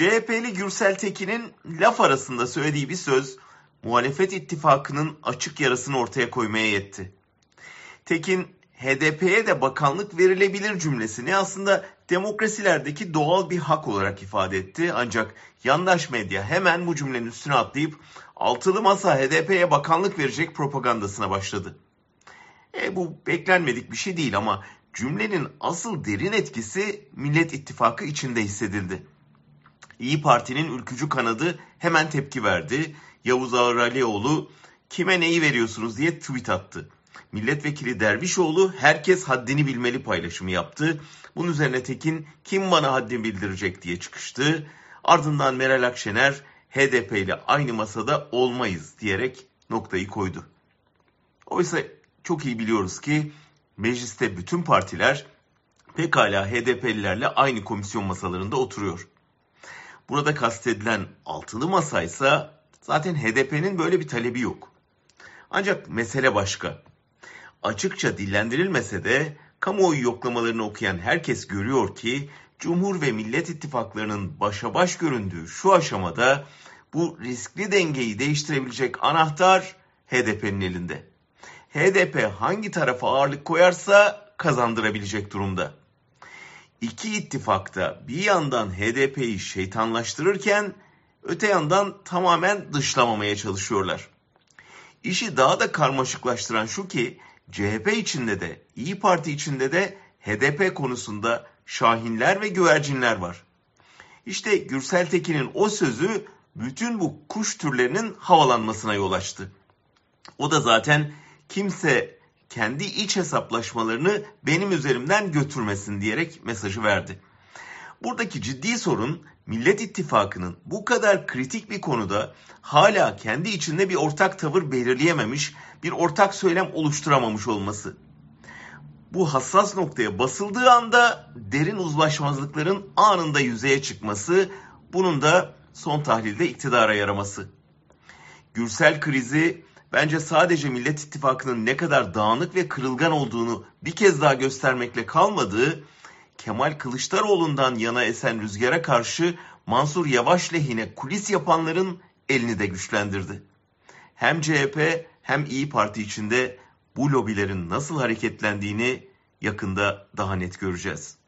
CHP'li Gürsel Tekin'in laf arasında söylediği bir söz muhalefet ittifakının açık yarasını ortaya koymaya yetti. Tekin HDP'ye de bakanlık verilebilir cümlesini aslında demokrasilerdeki doğal bir hak olarak ifade etti. Ancak yandaş medya hemen bu cümlenin üstüne atlayıp altılı masa HDP'ye bakanlık verecek propagandasına başladı. E, bu beklenmedik bir şey değil ama cümlenin asıl derin etkisi Millet İttifakı içinde hissedildi. İyi Parti'nin ülkücü kanadı hemen tepki verdi. Yavuz Ağralioğlu kime neyi veriyorsunuz diye tweet attı. Milletvekili Dervişoğlu herkes haddini bilmeli paylaşımı yaptı. Bunun üzerine Tekin kim bana haddini bildirecek diye çıkıştı. Ardından Meral Akşener HDP ile aynı masada olmayız diyerek noktayı koydu. Oysa çok iyi biliyoruz ki mecliste bütün partiler pekala HDP'lilerle aynı komisyon masalarında oturuyor. Burada kastedilen altılı masaysa zaten HDP'nin böyle bir talebi yok. Ancak mesele başka. Açıkça dillendirilmese de kamuoyu yoklamalarını okuyan herkes görüyor ki Cumhur ve Millet İttifaklarının başa baş göründüğü şu aşamada bu riskli dengeyi değiştirebilecek anahtar HDP'nin elinde. HDP hangi tarafa ağırlık koyarsa kazandırabilecek durumda. İki ittifakta bir yandan HDP'yi şeytanlaştırırken öte yandan tamamen dışlamamaya çalışıyorlar. İşi daha da karmaşıklaştıran şu ki CHP içinde de İyi Parti içinde de HDP konusunda şahinler ve güvercinler var. İşte Gürsel Tekin'in o sözü bütün bu kuş türlerinin havalanmasına yol açtı. O da zaten kimse kendi iç hesaplaşmalarını benim üzerimden götürmesin diyerek mesajı verdi. Buradaki ciddi sorun Millet İttifakı'nın bu kadar kritik bir konuda hala kendi içinde bir ortak tavır belirleyememiş, bir ortak söylem oluşturamamış olması. Bu hassas noktaya basıldığı anda derin uzlaşmazlıkların anında yüzeye çıkması, bunun da son tahlilde iktidara yaraması. Gürsel krizi bence sadece Millet İttifakı'nın ne kadar dağınık ve kırılgan olduğunu bir kez daha göstermekle kalmadığı, Kemal Kılıçdaroğlu'ndan yana esen rüzgara karşı Mansur Yavaş lehine kulis yapanların elini de güçlendirdi. Hem CHP hem İyi Parti içinde bu lobilerin nasıl hareketlendiğini yakında daha net göreceğiz.